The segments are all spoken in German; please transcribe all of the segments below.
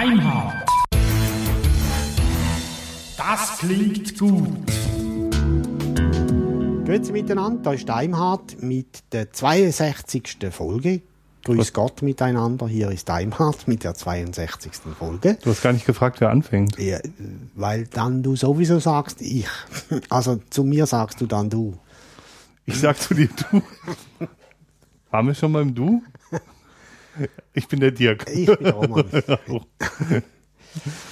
Deimhardt. Das klingt gut. Grüezi miteinander, da ist Daimhardt mit der 62. Folge. Grüß Gott miteinander, hier ist Daimhardt mit der 62. Folge. Du hast gar nicht gefragt, wer anfängt. Ja, weil dann du sowieso sagst, ich. Also zu mir sagst du dann du. Ich sag zu dir du. Waren wir schon beim Du? Ich bin der Dirk. Ich bin Roman.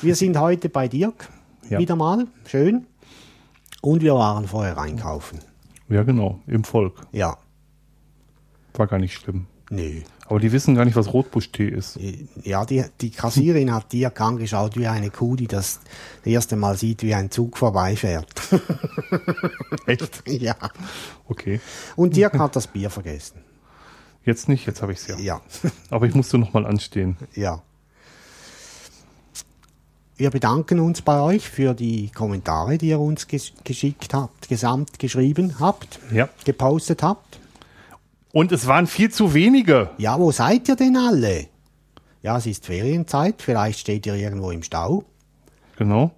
wir sind heute bei Dirk. Ja. Wieder mal. Schön. Und wir waren vorher einkaufen. Ja, genau, im Volk. Ja. War gar nicht schlimm. Nö. Aber die wissen gar nicht, was Rotbuschtee ist. Ja, die, die Kassierin hat Dirk angeschaut wie eine Kuh, die das erste Mal sieht, wie ein Zug vorbeifährt. Echt? ja. Okay. Und Dirk hat das Bier vergessen. Jetzt nicht, jetzt habe ich es ja. Ja. Aber ich musste noch mal anstehen. Ja. Wir bedanken uns bei euch für die Kommentare, die ihr uns ges geschickt habt, gesamt geschrieben habt, Ja. gepostet habt. Und es waren viel zu wenige. Ja, wo seid ihr denn alle? Ja, es ist Ferienzeit, vielleicht steht ihr irgendwo im Stau. Genau.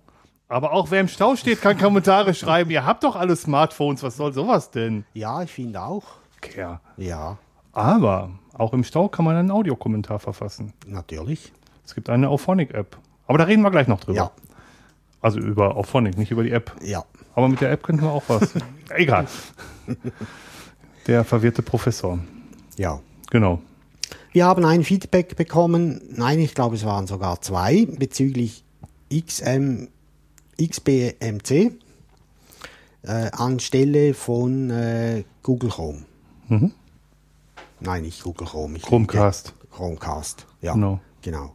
Aber auch wer im Stau steht, kann Kommentare schreiben. Ihr habt doch alle Smartphones. Was soll sowas denn? Ja, ich finde auch. Kerl. Ja, Aber auch im Stau kann man einen Audiokommentar verfassen. natürlich. Es gibt eine Auphonic-App. Aber da reden wir gleich noch drüber. Ja, Also über Auphonic, nicht über die App. ja. Aber mit der App könnten wir auch was. Egal. Der verwirrte Professor. Ja. Genau. Wir haben ein Feedback bekommen, nein, ich glaube, es waren sogar zwei, bezüglich XM, XBMC äh, anstelle von äh, Google Chrome. Mhm. Nein, nicht Google Chrome. Ich Chromecast. lüge. Chromecast, ja. Genau. genau.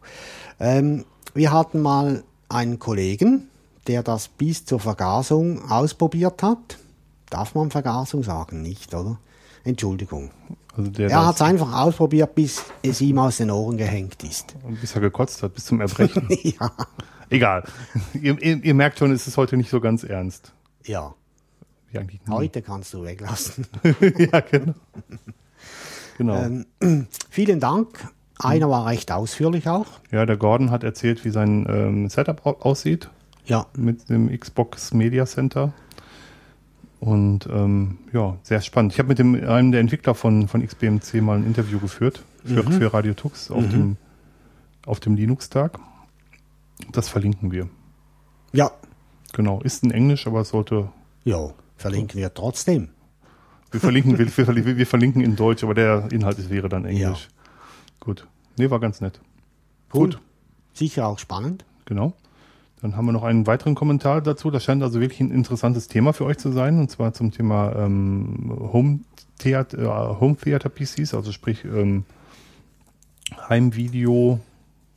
Ähm, wir hatten mal einen Kollegen, der das bis zur Vergasung ausprobiert hat. Darf man Vergasung sagen? Nicht, oder? Entschuldigung. Also der, Er hat es einfach ausprobiert, bis es ihm aus den Ohren gehängt ist. bis er gekotzt hat, bis zum Erbrechen. ja. Egal. Ihr, ihr, ihr merkt schon, es ist heute nicht so ganz ernst. Ja. Heute kannst du weglassen. ja, genau. Genau. Ähm, vielen Dank. Einer war recht ausführlich auch. ja, der Gordon hat erzählt, wie sein ähm, Setup au- aussieht Ja. mit dem Xbox Media Center. Und ähm, ja, sehr spannend. Ich habe mit dem, einem der Entwickler von, von XBMC mal ein Interview geführt für, für Radio Tux auf dem, auf dem Linux-Tag. Das verlinken wir. Ja. Genau. Ist in Englisch, aber es sollte. Ja. Verlinken wir trotzdem. Wir verlinken, wir, wir, wir verlinken in Deutsch, aber der Inhalt ist, wäre dann Englisch. Gut. Nee, war ganz nett. Gut. Sicher auch spannend. Genau. Dann haben wir noch einen weiteren Kommentar dazu. Das scheint also wirklich ein interessantes Thema für euch zu sein, und zwar zum Thema ähm, Home, Theater, äh, Home Theater PCs, also sprich ähm, Heimvideo,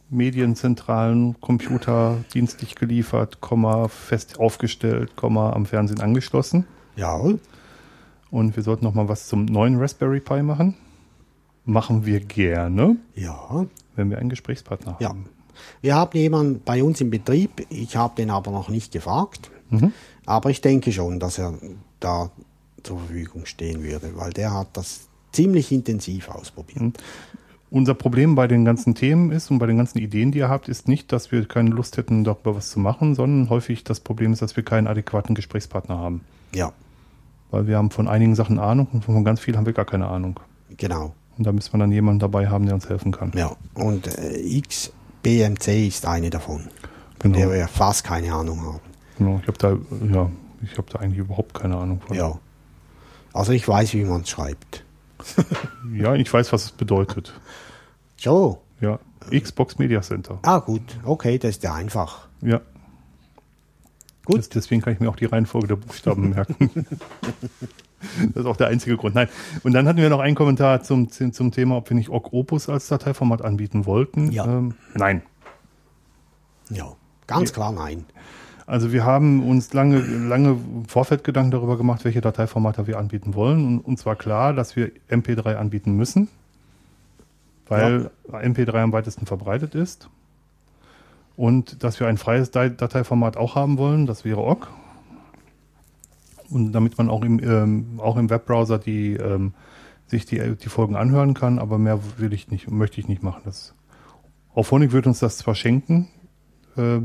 Medienzentralen, Computer dienstlich geliefert, Komma, fest aufgestellt, Komma, am Fernsehen angeschlossen. Jawohl. Und wir sollten noch mal was zum neuen Raspberry Pi machen. Machen wir gerne, Ja. wenn wir einen Gesprächspartner Ja. haben. Wir haben jemanden bei uns im Betrieb. Ich habe den aber noch nicht gefragt. Mhm. Aber ich denke schon, dass er da zur Verfügung stehen würde, weil der hat das ziemlich intensiv ausprobiert. Mhm. Unser Problem bei den ganzen Themen ist und bei den ganzen Ideen, die ihr habt, ist nicht, dass wir keine Lust hätten, darüber was zu machen, sondern häufig das Problem ist, dass wir keinen adäquaten Gesprächspartner haben. Ja, Weil wir haben von einigen Sachen Ahnung und von ganz viel haben wir gar keine Ahnung. genau. Und da müssen wir dann jemanden dabei haben, der uns helfen kann. Ja. Und äh, XBMC ist eine davon, von Genau. der wir fast keine Ahnung haben. Genau. Ich habe da, ja, ich habe da eigentlich überhaupt keine Ahnung von. Ja. Also ich weiß, wie man es schreibt. ja, ich weiß, was es bedeutet. So. Ja. Xbox Media Center. Ah, gut. Okay, das ist ja einfach. Ja. Gut. Das, deswegen kann ich mir auch die Reihenfolge der Buchstaben merken. das ist auch der einzige Grund. Nein. Und dann hatten wir noch einen Kommentar zum, zum zum Thema, ob wir nicht Ogg Opus als Dateiformat anbieten wollten. Ja. Ähm, nein. Ja. Ganz klar nein. Also wir haben uns lange, lange im Vorfeld Gedanken darüber gemacht, welche Dateiformate wir anbieten wollen. Und uns war klar, dass wir MP3 anbieten müssen, weil MP3 am weitesten verbreitet ist. Und dass wir ein freies Dateiformat auch haben wollen, das wäre OGG. Und damit man auch im, ähm, auch im Webbrowser die, ähm, sich die, die Folgen anhören kann, aber mehr will ich nicht, möchte ich nicht machen. Das, Auphonic wird uns das zwar schenken, äh,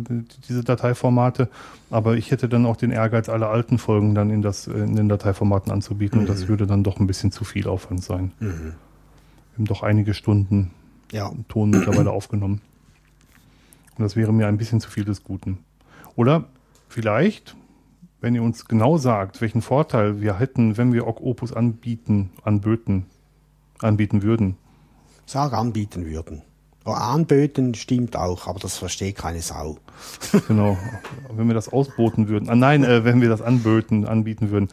diese Dateiformate, aber ich hätte dann auch den Ehrgeiz, alle alten Folgen dann in, das, in den Dateiformaten anzubieten und das würde dann doch ein bisschen zu viel Aufwand sein. Wir haben doch einige Stunden Ja. Ton mittlerweile aufgenommen. Und das wäre mir ein bisschen zu viel des Guten. Oder vielleicht, wenn ihr uns genau sagt, welchen Vorteil wir hätten, wenn wir Opus anbieten, anböten, anbieten würden. Sag anbieten würden. Oh, anböten stimmt auch, aber das versteht keine Sau. Genau. wenn wir das ausboten würden. Ah, nein, äh, wenn wir das anböten, anbieten würden,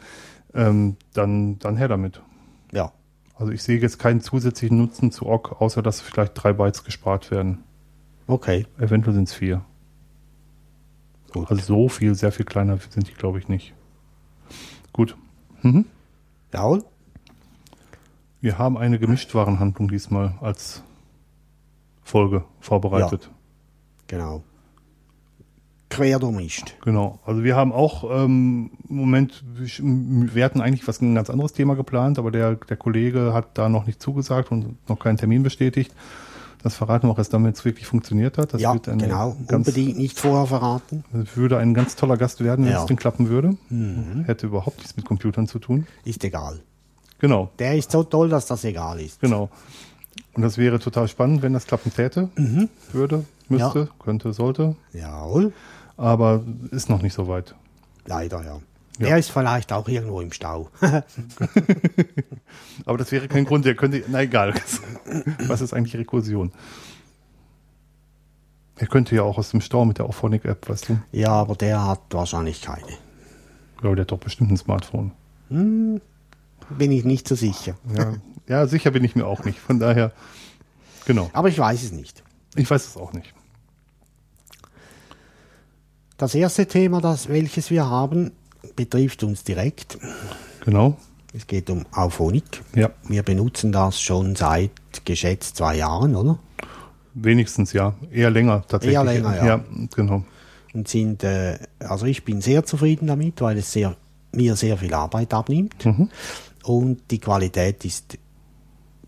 ähm, dann, dann her damit. Ja. Also ich sehe jetzt keinen zusätzlichen Nutzen zu OGG, außer dass vielleicht drei Bytes gespart werden. Okay. Eventuell sind es vier. Gut. Also so viel, sehr viel kleiner sind die, glaube ich, nicht. Gut. Mhm. Jawohl. Wir haben eine Gemischtwarenhandlung diesmal als Folge vorbereitet. Genau. Quer durchmischt. Genau. Also wir haben auch ähm, im Moment, wir hatten eigentlich was ein ganz anderes Thema geplant, aber der, der Kollege hat da noch nicht zugesagt und noch keinen Termin bestätigt. Das verraten wir auch erst dann, wenn es wirklich funktioniert hat. Das ja, genau. ganz, Unbedingt nicht vorher verraten. würde ein ganz toller Gast werden, wenn Ja. Mhm. es denn klappen würde. Hätte überhaupt nichts mit Computern zu tun. Ist egal. Genau. Der ist so toll, dass das egal ist. Genau. Und das wäre total spannend, wenn das klappen täte, würde, müsste, Ja. könnte, sollte. Jawohl. Aber ist noch nicht so weit. Leider, ja. Ja. Der ist vielleicht auch irgendwo im Stau. Aber das wäre kein Grund, der könnte, na egal. Was ist eigentlich Rekursion? Er könnte ja auch aus dem Stau mit der Auphonic-App, weißt du? ja, aber der hat wahrscheinlich keine. Ja, der hat doch bestimmt ein Smartphone. Bin ich nicht so sicher. Ja, ja, sicher bin ich mir auch nicht. Von daher, genau. Aber ich weiß es nicht. Ich weiß es auch nicht. Das erste Thema, das, welches wir haben, betrifft uns direkt. Genau. Es geht um Auphonic. Ja, Wir benutzen das schon seit geschätzt zwei Jahren, oder? wenigstens ja. Eher länger tatsächlich. Eher länger, ja. Ja, genau. Und sind, äh, also ich bin sehr zufrieden damit, weil es sehr, mir sehr viel Arbeit abnimmt. Mhm. Und die Qualität ist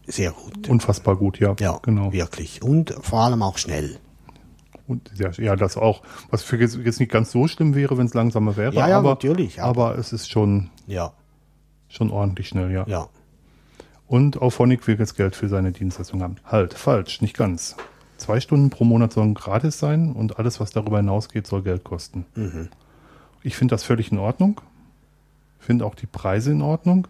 sehr gut. Unfassbar gut, ja. ja, genau. wirklich. Und vor allem auch schnell. Und ja, ja, das auch. Was für jetzt jetzt nicht ganz so schlimm wäre, wenn es langsamer wäre. Ja, ja, aber, natürlich, Aber, aber- es ist schon, Ja, schon ordentlich schnell, ja. ja. Und Auphonic will jetzt Geld für seine Dienstleistung haben. Halt, falsch, nicht ganz. Zwei Stunden pro Monat sollen gratis sein und alles, was darüber hinausgeht, soll Geld kosten. Ich finde das völlig in Ordnung. Finde auch die Preise in Ordnung.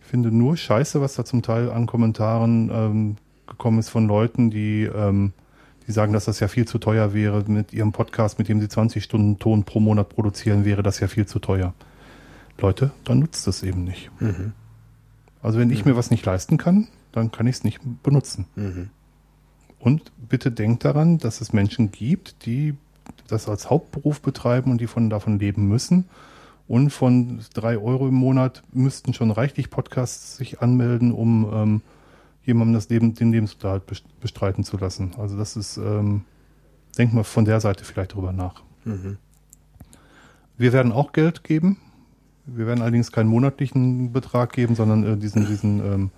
Ich finde nur scheiße, was da zum Teil an Kommentaren ähm, gekommen ist von Leuten, die, ähm, die sagen, dass das ja viel zu teuer wäre. Mit ihrem Podcast, mit dem sie 20 Stunden Ton pro Monat produzieren, wäre das ja viel zu teuer. Leute, dann nutzt es eben nicht. Also wenn ich mir was nicht leisten kann, dann kann ich es nicht benutzen. Und bitte denkt daran, dass es Menschen gibt, die das als Hauptberuf betreiben und die von davon leben müssen. Und von drei Euro im Monat müssten schon reichlich Podcasts sich anmelden, um ähm, jemandem das Leben, den Lebensunterhalt best- bestreiten zu lassen. Also das ist, ähm, denkt mal von der Seite vielleicht drüber nach. Wir werden auch Geld geben. Wir werden allerdings keinen monatlichen Betrag geben, sondern äh, diesen, diesen ähm,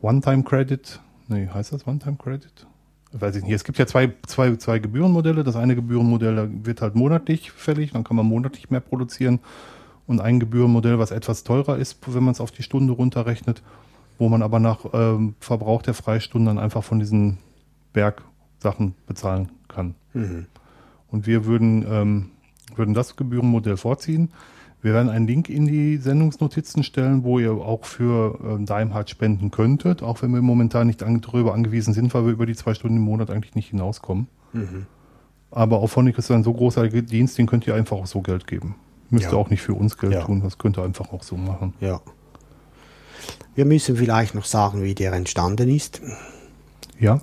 One-Time-Credit. Nee, heißt das One-Time-Credit? Weiß ich nicht. Es gibt ja zwei, zwei, zwei Gebührenmodelle. Das eine Gebührenmodell wird halt monatlich fällig, dann kann man monatlich mehr produzieren. Und ein Gebührenmodell, was etwas teurer ist, wenn man es auf die Stunde runterrechnet, wo man aber nach ähm, Verbrauch der Freistunden dann einfach von diesen Bergsachen bezahlen kann. Und wir würden, ähm, würden das Gebührenmodell vorziehen. Wir werden einen Link in die Sendungsnotizen stellen, wo ihr auch für ähm, Daimhardt spenden könntet, auch wenn wir momentan nicht an, darüber angewiesen sind, weil wir über die zwei Stunden im Monat eigentlich nicht hinauskommen. Aber auf Phonic ist ein so großer Dienst, den könnt ihr einfach auch so Geld geben. Müsst Ja. ihr auch nicht für uns Geld Ja. tun, das könnt ihr einfach auch so machen. Ja. Wir müssen vielleicht noch sagen, wie der entstanden ist. Ja,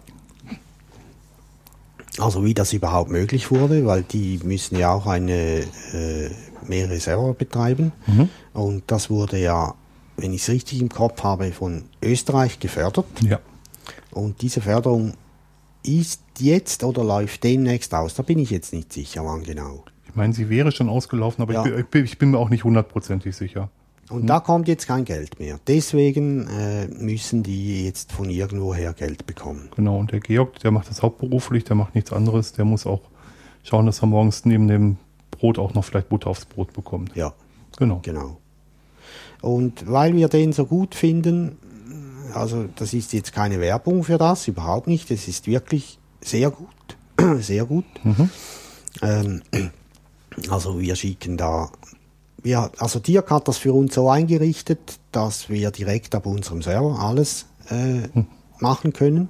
Also wie das überhaupt möglich wurde, weil die müssen ja auch eine äh, mehrere Server betreiben. Und das wurde ja, wenn ich es richtig im Kopf habe, von Österreich gefördert. ja. Und diese Förderung ist jetzt oder läuft demnächst aus. Da bin ich jetzt nicht sicher, wann genau. Ich meine, sie wäre schon ausgelaufen, aber Ja. ich, bin, ich bin mir auch nicht hundertprozentig sicher. Und da kommt jetzt kein Geld mehr. Deswegen äh, müssen die jetzt von irgendwoher Geld bekommen. Genau, und der Georg, der macht das hauptberuflich, der macht nichts anderes. Der muss auch schauen, dass er morgens neben dem Brot auch noch vielleicht Butter aufs Brot bekommt. Ja, Genau. genau. Und weil wir den so gut finden, also das ist jetzt keine Werbung für das, überhaupt nicht. Es ist wirklich sehr gut. Sehr gut. Ähm, also wir schicken da, wir, also Dirk hat das für uns so eingerichtet, dass wir direkt ab unserem Server alles äh, machen können.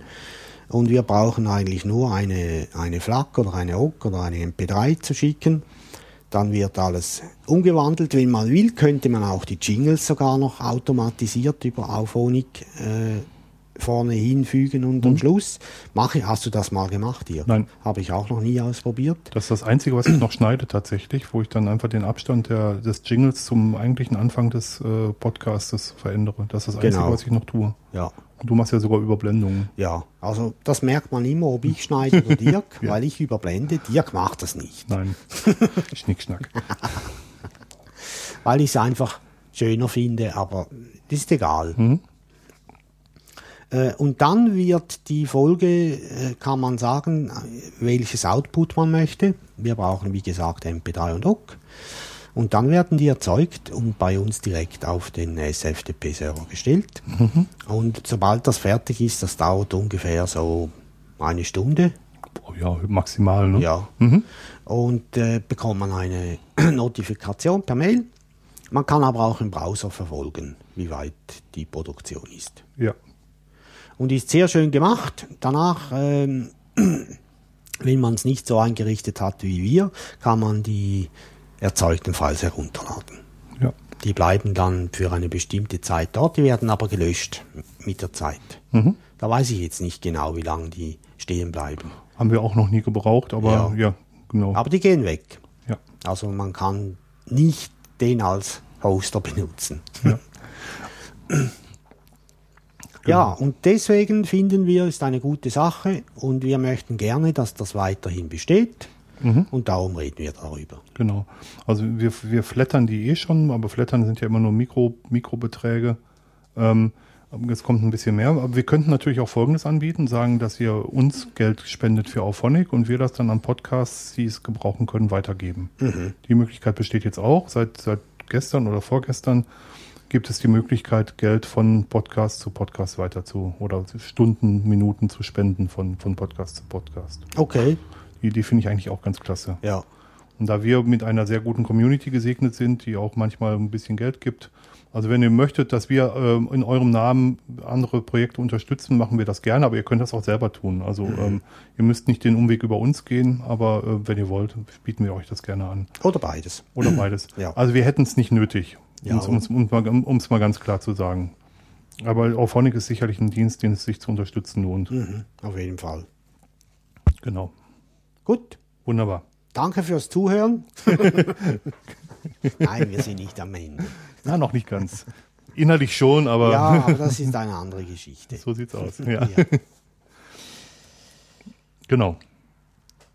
Und wir brauchen eigentlich nur eine, eine FLAC oder eine OGG oder eine MP3 zu schicken. Dann wird alles umgewandelt. Wenn man will, könnte man auch die Jingles sogar noch automatisiert über Auphonic äh, vorne hinfügen und am Schluss. Mache, hast du das mal gemacht hier? Nein. Habe ich auch noch nie ausprobiert. Das ist das Einzige, was ich noch schneide tatsächlich, wo ich dann einfach den Abstand der, des Jingles zum eigentlichen Anfang des äh, Podcastes verändere. Das ist das Einzige, Genau. was ich noch tue. Ja. Und du machst ja sogar Überblendungen. Ja, also das merkt man immer, ob ich schneide oder Dirk, weil ich überblende. Dirk macht das nicht, Nein. Schnickschnack. weil ich es einfach schöner finde, aber das ist egal. Äh, Und dann wird die Folge, äh, kann man sagen, äh, welches Output man möchte. Wir brauchen, wie gesagt, MP3 und OGG. Und dann werden die erzeugt und bei uns direkt auf den SFTP-Server gestellt. Und sobald das fertig ist, das dauert ungefähr so eine Stunde, Oh ja, maximal, ne? Ja. Und äh, bekommt man eine Notifikation per Mail. Man kann aber auch im Browser verfolgen, wie weit die Produktion ist. Ja. Und ist sehr schön gemacht. Danach, ähm, wenn man es nicht so eingerichtet hat wie wir, kann man die erzeugten Files herunterladen. Ja. Die bleiben dann für eine bestimmte Zeit dort, die werden aber gelöscht mit der Zeit. Mhm. Da weiß ich jetzt nicht genau, wie lange die stehen bleiben. Haben wir auch noch nie gebraucht, aber Ja. ja, genau. Aber die gehen weg. ja. Also man kann nicht den als Hoster benutzen. Ja. Ja, und deswegen finden wir, ist eine gute Sache und wir möchten gerne, dass das weiterhin besteht. Und darum reden wir darüber. Genau. Also wir, wir flattern die eh schon, aber flattern sind ja immer nur Mikro, Mikrobeträge. Ähm, es kommt ein bisschen mehr. Aber wir könnten natürlich auch Folgendes anbieten, sagen, dass ihr uns Geld spendet für Auphonic und wir das dann an Podcasts, die es gebrauchen können, weitergeben. Die Möglichkeit besteht jetzt auch. Seit, seit gestern oder vorgestern gibt es die Möglichkeit, Geld von Podcast zu Podcast weiter zu oder Stunden, Minuten zu spenden von, von Podcast zu Podcast. Okay, Die Idee finde ich eigentlich auch ganz klasse. ja. Und da wir mit einer sehr guten Community gesegnet sind, die auch manchmal ein bisschen Geld gibt, also wenn ihr möchtet, dass wir ähm, in eurem Namen andere Projekte unterstützen, machen wir das gerne, aber ihr könnt das auch selber tun. Also ähm, ihr müsst nicht den Umweg über uns gehen, aber äh, wenn ihr wollt, bieten wir euch das gerne an. Oder beides. Oder beides. Ja. Also wir hätten es nicht nötig, Ja, um es um, mal, um's mal ganz klar zu sagen. Aber Auphonic ist sicherlich ein Dienst, den es sich zu unterstützen lohnt. Mhm, auf jeden Fall. Genau. Gut, Wunderbar. danke fürs Zuhören. Nein, wir sind nicht am Ende. Na, noch nicht ganz. Innerlich schon, aber Ja, aber das ist eine andere Geschichte. so sieht's aus. Ja. Ja. Genau.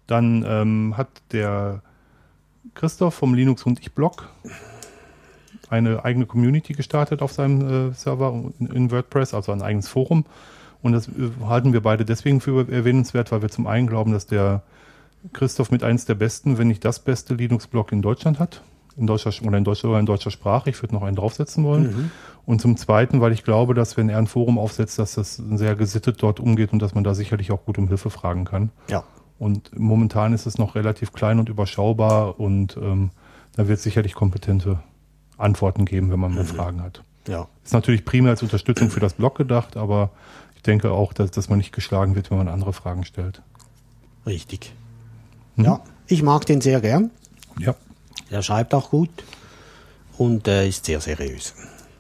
Dann ähm, hat der Christoph vom Linux und ich Blog eine eigene Community gestartet auf seinem äh, Server in, in WordPress, also ein eigenes Forum. Und das äh, halten wir beide deswegen für erwähnenswert, weil wir zum einen glauben, dass der Christoph mit eins der besten, wenn nicht das beste Linux-Blog in Deutschland hat. In deutscher, oder in deutscher, oder in deutscher Sprache. Ich würde noch einen draufsetzen wollen. Und zum Zweiten, weil ich glaube, dass wenn er ein Forum aufsetzt, dass das sehr gesittet dort umgeht und dass man da sicherlich auch gut um Hilfe fragen kann. ja. Und momentan ist es noch relativ klein und überschaubar und ähm, da wird sicherlich kompetente Antworten geben, wenn man mal Fragen hat. Ja. Ist natürlich primär als Unterstützung für das Blog gedacht, aber ich denke auch, dass, dass man nicht geschlagen wird, wenn man andere Fragen stellt. Richtig. Ja, ich mag den sehr gern. Ja, Er schreibt auch gut und äh, ist sehr seriös.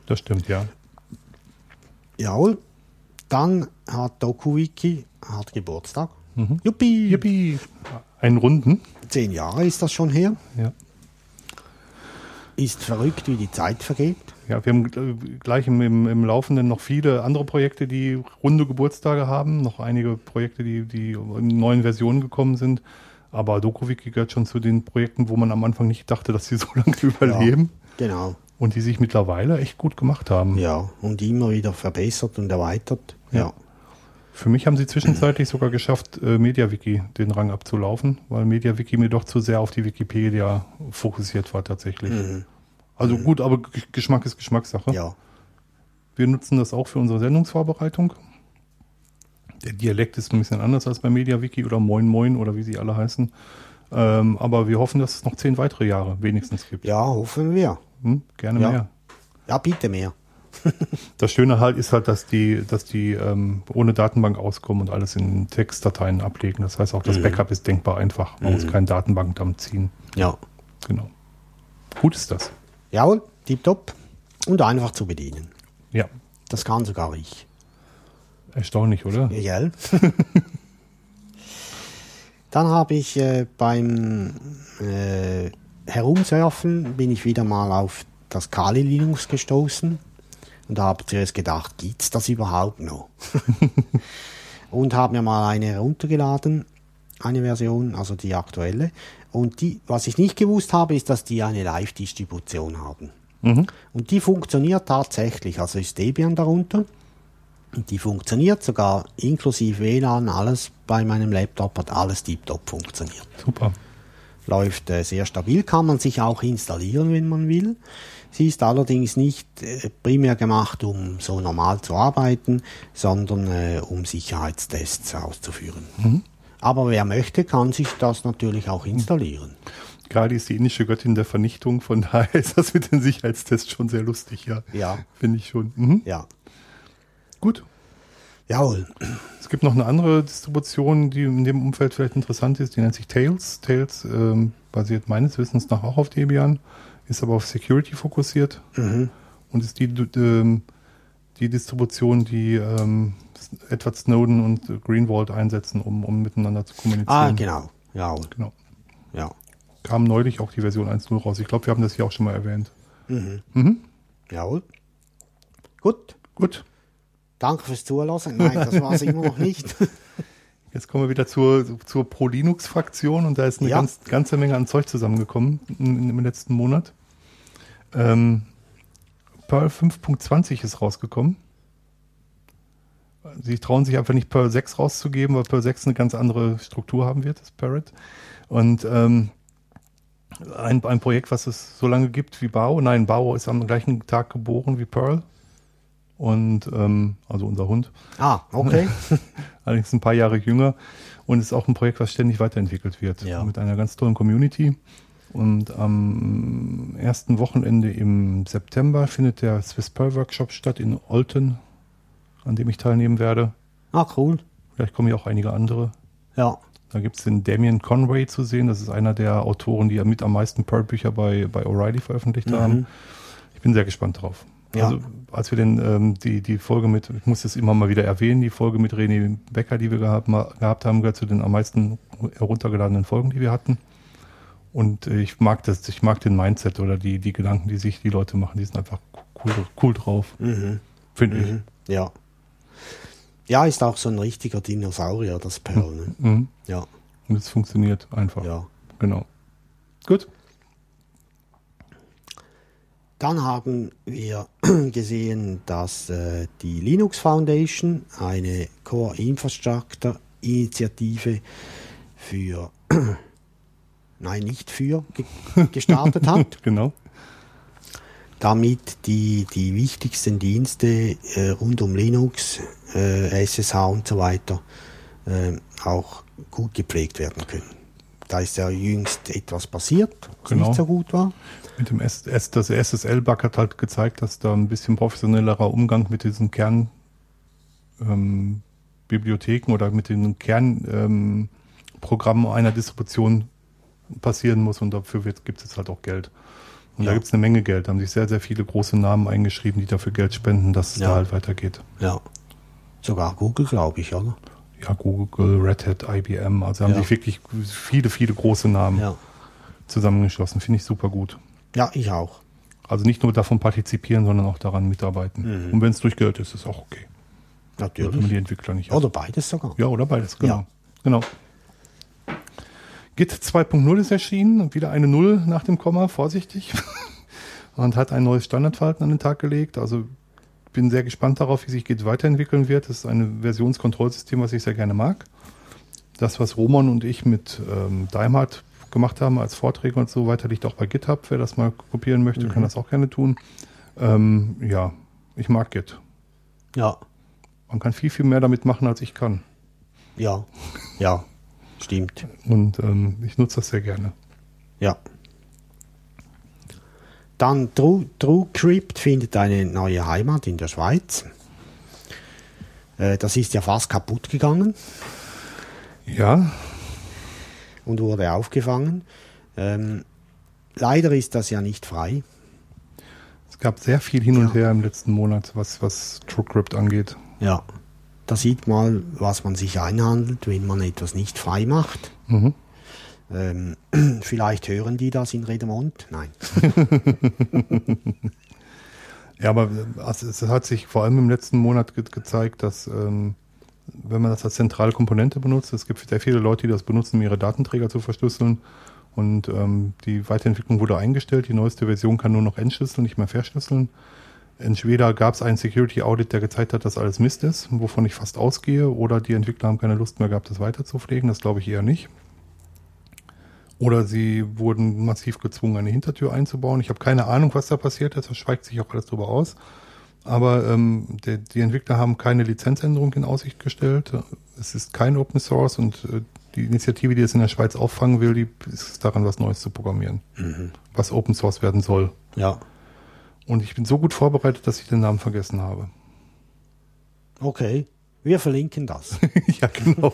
das stimmt, ja. Jawohl. Dann hat DokuWiki hat Geburtstag. Juppie. Yippie! Einen runden. Zehn Jahre ist das schon her. Ja. Ist verrückt, wie die Zeit vergeht. Ja, wir haben gleich im, im, im Laufenden noch viele andere Projekte, die runde Geburtstage haben. Noch einige Projekte, die, die in neuen Versionen gekommen sind. Aber DokuWiki gehört schon zu den Projekten, wo man am Anfang nicht dachte, dass sie so lange überleben. Genau. Und die sich mittlerweile echt gut gemacht haben. Ja, und immer wieder verbessert und erweitert. Ja. Ja. Für mich haben sie zwischenzeitlich sogar geschafft, äh, MediaWiki den Rang abzulaufen, weil MediaWiki mir doch zu sehr auf die Wikipedia fokussiert war tatsächlich. Also gut, aber Geschmack ist Geschmackssache. Ja. Wir nutzen das auch für unsere Sendungsvorbereitung. Der Dialekt ist ein bisschen anders als bei MediaWiki oder Moin Moin oder wie sie alle heißen. Ähm, aber wir hoffen, dass es noch zehn weitere Jahre wenigstens gibt. ja, hoffen wir. Hm? Gerne Ja. mehr. Ja, bitte mehr. Das Schöne halt ist halt, dass die, dass die ähm, ohne Datenbank auskommen und alles in Textdateien ablegen. Das heißt auch, das Backup ist denkbar einfach. Man muss keinen Datenbankdamm ziehen. Ja. Genau. Gut ist das. Jawohl, tipptopp. Und einfach zu bedienen. Ja. Das kann sogar ich. Erstaunlich, oder? Ja, gell? Dann habe ich äh, beim äh, Herumsurfen bin ich wieder mal auf das Kali Linux gestoßen und habe zuerst gedacht, gibt's das überhaupt noch? und habe mir mal eine heruntergeladen, eine Version, also die aktuelle. Und die, was ich nicht gewusst habe, ist, dass die eine Live-Distribution haben. Und die funktioniert tatsächlich, also ist Debian darunter. Und die funktioniert sogar inklusive WLAN, alles bei meinem Laptop hat alles tiptop funktioniert. Super. Läuft äh, sehr stabil, kann man sich auch installieren, wenn man will. Sie ist allerdings nicht äh, primär gemacht, um so normal zu arbeiten, sondern äh, um Sicherheitstests auszuführen. Aber wer möchte, kann sich das natürlich auch installieren. Kali ist die indische Göttin der Vernichtung, von daher ist das mit den Sicherheitstests schon sehr lustig, ja. Ja. Finde ich schon. Mhm. Ja. Gut. Jawohl. Es gibt noch eine andere Distribution, die in dem Umfeld vielleicht interessant ist, die nennt sich Tails. Tails ähm, basiert meines Wissens nach auch auf Debian, ist aber auf Security fokussiert und ist die, d- ähm, die Distribution, die ähm, Edward Snowden und Greenwald einsetzen, um, um miteinander zu kommunizieren. Ah, genau. Jawohl. genau. Ja. Kam neulich auch die Version 1.0 raus. Ich glaube, wir haben das hier auch schon mal erwähnt. Jawohl. Gut. Gut, Danke fürs Zuhören. Nein, das war es immer noch nicht. jetzt kommen wir wieder zur, zur Pro-Linux-Fraktion und da ist eine Ja. ganz, ganze Menge an Zeug zusammengekommen im, letzten Monat. Ähm, Perl 5.20 ist rausgekommen. Sie trauen sich einfach nicht Perl 6 rauszugeben, weil Perl 6 eine ganz andere Struktur haben wird, das Parrot. Und ähm, ein, ein Projekt, was es so lange gibt wie Bao. Nein, Bao ist am gleichen Tag geboren wie Perl. Und ähm, also unser Hund. ah, okay. allerdings ein paar Jahre jünger und ist auch ein Projekt, was ständig weiterentwickelt wird. Ja. Mit einer ganz tollen Community. Und am ersten Wochenende im September findet der Swiss Pearl Workshop statt in Olten, an dem ich teilnehmen werde. Ah, cool. Vielleicht kommen ja auch einige andere. Ja. Da gibt es den Damien Conway zu sehen. Das ist einer der Autoren, die ja mit am meisten Pearl-Bücher bei, bei O'Reilly veröffentlicht haben. Ich bin sehr gespannt drauf. Mhm. Ja. Also, als wir den, ähm, die, die Folge mit, ich muss das immer mal wieder erwähnen, die Folge mit René Becker, die wir gehabt, ma- gehabt haben, gehört zu den am meisten heruntergeladenen Folgen, die wir hatten. Und äh, ich mag das, ich mag den Mindset oder die, die Gedanken, die sich die Leute machen, die sind einfach cool, cool drauf. Mhm. Finde ich. Ja. Ja, ist auch so ein richtiger Dinosaurier, das Perl. Ne? Mhm. Ja, Und es funktioniert einfach. ja. Genau. Gut. Dann haben wir gesehen, dass äh, die Linux Foundation eine Core Infrastructure Initiative für, nein, nicht für, ge gestartet hat, Genau. damit die, die wichtigsten Dienste äh, rund um Linux, äh, SSH und so weiter äh, auch gut gepflegt werden können. Da ist ja jüngst etwas passiert, was Genau. nicht so gut war. Mit dem S S das SSL-Bug hat halt gezeigt, dass da ein bisschen professionellerer Umgang mit diesen Kernbibliotheken ähm, oder mit den Kernprogrammen ähm, einer Distribution passieren muss und dafür gibt es jetzt halt auch Geld. Und Ja. da gibt es eine Menge Geld. Da haben sich sehr, sehr viele große Namen eingeschrieben, die dafür Geld spenden, dass es Ja. da halt weitergeht. Ja. Sogar Google, glaube ich, oder? Ja, Google, Red Hat, IBM, also haben Ja. sich wirklich viele, viele große Namen Ja. zusammengeschlossen. Finde ich super gut. Ja, ich auch. Also nicht nur davon partizipieren, sondern auch daran mitarbeiten. Und wenn es durch Geld ist, ist auch okay. Sollte man Natürlich. die Entwickler nicht Oder beides sogar. Ja, oder beides, genau. Ja. genau. Git 2.0 ist erschienen und wieder eine Null nach dem Komma, vorsichtig. und hat ein neues Standardverhalten an den Tag gelegt. Also bin sehr gespannt darauf, wie sich Git weiterentwickeln wird. Das ist ein Versionskontrollsystem, was ich sehr gerne mag. Das, was Roman und ich mit ähm, Daimhardt gemacht haben als Vorträge und so weiter, liegt auch bei GitHub. Wer das mal kopieren möchte, mhm. kann das auch gerne tun. Ähm, ja, ich mag Git. Ja. Man kann viel, viel mehr damit machen, als ich kann. Ja, ja, stimmt. Und ähm, ich nutze das sehr gerne. Ja. Dann True, TrueCrypt findet eine neue Heimat in der Schweiz. Äh, das ist ja fast kaputt gegangen. Ja. Und wurde aufgefangen. Ähm, leider ist das ja nicht frei. Es gab sehr viel hin und ja. her im letzten Monat, was, was TrueCrypt angeht. Ja. Da sieht man, was man sich einhandelt, wenn man etwas nicht frei macht. Mhm. Ähm, vielleicht hören die das in Redemont? Nein. ja, aber also es hat sich vor allem im letzten Monat ge gezeigt, dass ähm, wenn man das als zentrale Komponente benutzt, es gibt sehr viele Leute, die das benutzen, um ihre Datenträger zu verschlüsseln. Und ähm, die Weiterentwicklung wurde eingestellt. Die neueste Version kann nur noch entschlüsseln, nicht mehr verschlüsseln. In Schweden gab es einen Security Audit, der gezeigt hat, dass alles Mist ist, wovon ich fast ausgehe. Oder die Entwickler haben keine Lust mehr gehabt, das weiterzupflegen. Das glaube ich eher nicht. Oder sie wurden massiv gezwungen, eine Hintertür einzubauen. Ich habe keine Ahnung, was da passiert ist. Da schweigt sich auch alles drüber aus. Aber ähm, der, die Entwickler haben keine Lizenzänderung in Aussicht gestellt. Es ist kein Open Source und äh, die Initiative, die es in der Schweiz auffangen will, die ist daran, was Neues zu programmieren. Mhm. Was Open Source werden soll. Ja. Und ich bin so gut vorbereitet, dass ich den Namen vergessen habe. Okay. Wir verlinken das. ja, genau.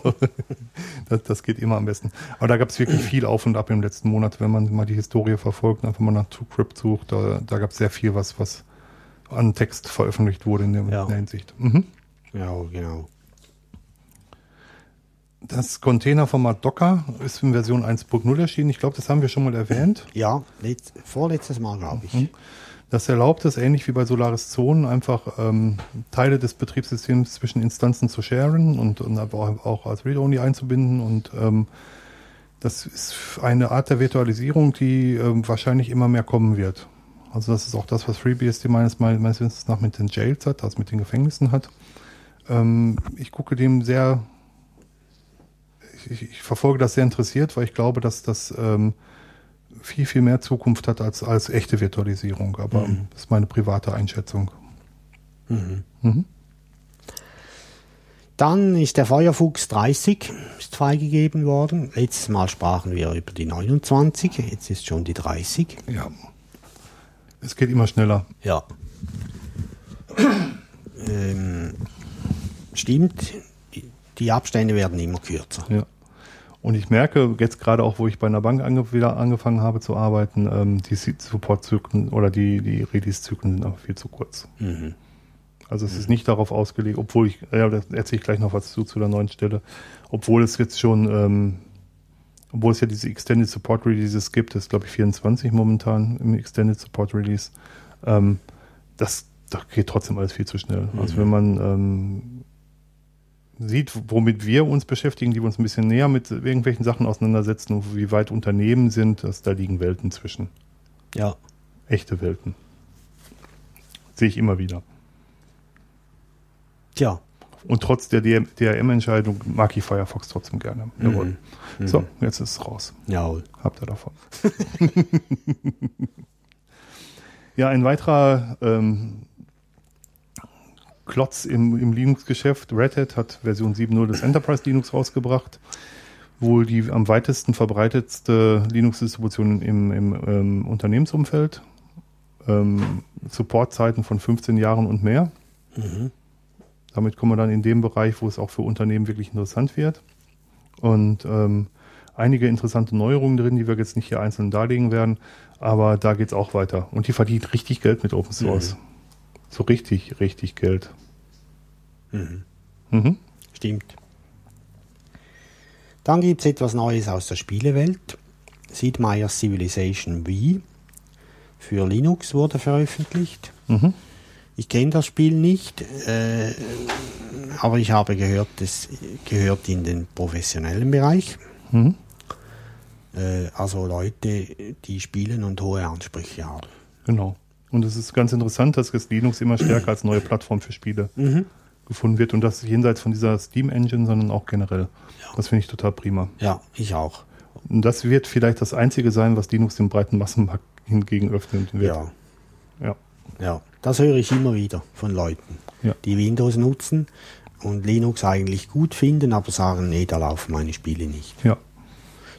Das, das, geht immer am besten. Aber da gab es wirklich viel auf und ab im letzten Monat, wenn man mal die Historie verfolgt, einfach mal nach TrueCrypt sucht. Da, da gab es sehr viel, was, was an Text veröffentlicht wurde in der, ja. in der Hinsicht. Mhm. Ja, genau. Das Containerformat Docker ist in Version 1.0 erschienen. Ich glaube, das haben wir schon mal erwähnt. Ja, vorletztes Mal, glaube ich. Mhm. Das erlaubt es, ähnlich wie bei Solaris Zonen, einfach ähm, Teile des Betriebssystems zwischen Instanzen zu sharen und, und auch als Read-Only einzubinden. Und ähm, das ist eine Art der Virtualisierung, die ähm, wahrscheinlich immer mehr kommen wird. Also das ist auch das, was FreeBSD meines, meines Wissens nach mit den Jails hat, also mit den Gefängnissen hat. Ähm, ich gucke dem sehr, ich, ich, verfolge das sehr interessiert, weil ich glaube, dass das ähm, viel, viel mehr Zukunft hat als, als echte Virtualisierung. Aber mhm. das ist meine private Einschätzung. Mhm. Mhm. Dann ist der Feuerfuchs 30 ist freigegeben worden. Letztes Mal sprachen wir über die 29, jetzt ist schon die 30. Ja. Es geht immer schneller. Ja. ähm, stimmt, die Abstände werden immer kürzer. Ja. Und ich merke jetzt gerade auch, wo ich bei einer Bank ange wieder angefangen habe zu arbeiten, ähm, die Supportzyklen oder die, die Release-Zyklen sind einfach viel zu kurz. Mhm. Also es mhm. ist nicht darauf ausgelegt, obwohl ich, ja, da erzähle ich gleich noch was zu, zu der neuen Stelle, obwohl es jetzt schon, ähm, obwohl es ja diese Extended Support Releases gibt, das ist glaube ich 24 momentan im Extended Support Release, ähm, das, das geht trotzdem alles viel zu schnell. Also mhm. Also wenn man ähm, sieht, womit wir uns beschäftigen, die wir uns ein bisschen näher mit irgendwelchen Sachen auseinandersetzen und wie weit Unternehmen sind, dass da liegen Welten zwischen. Ja. Echte Welten. Sehe ich immer wieder. Tja. Und trotz der DRM-Entscheidung mag ich Firefox trotzdem gerne. Mhm. Jawohl. Mhm. So, jetzt ist es raus. Jawohl. Habt ihr davon. ja, ein weiterer ähm, Klotz im, im Linux-Geschäft. Red Hat hat Version 7.0 des Enterprise Linux rausgebracht. Wohl die am weitesten verbreitetste Linux-Distribution im, im ähm, Unternehmensumfeld. Ähm, Supportzeiten von 15 Jahren und mehr. Mhm. Damit kommen wir dann in dem Bereich, wo es auch für Unternehmen wirklich interessant wird. Und ähm, einige interessante Neuerungen drin, die wir jetzt nicht hier einzeln darlegen werden, aber da geht es auch weiter. Und die verdient richtig Geld mit Open Source. Mhm. So richtig, richtig Geld. Mhm. Mhm. Stimmt. Dann gibt es etwas Neues aus der Spielewelt. Sid Meier's Civilization V für Linux wurde veröffentlicht. Mhm. Ich kenne das Spiel nicht, äh, aber ich habe gehört, es gehört in den professionellen Bereich. Mhm. Äh, also Leute, die spielen und hohe Ansprüche haben. Genau. Und es ist ganz interessant, dass das Linux immer stärker als neue Plattform für Spiele gefunden wird und das jenseits von dieser Steam-Engine, sondern auch generell. Das finde ich total prima. Ja, ich auch. Und das wird vielleicht das Einzige sein, was Linux dem breiten Massenmarkt hingegen öffnen wird. Ja, Ja. ja. Das höre ich immer wieder von Leuten, Ja. die Windows nutzen und Linux eigentlich gut finden, aber sagen, nee, da laufen meine Spiele nicht. ja.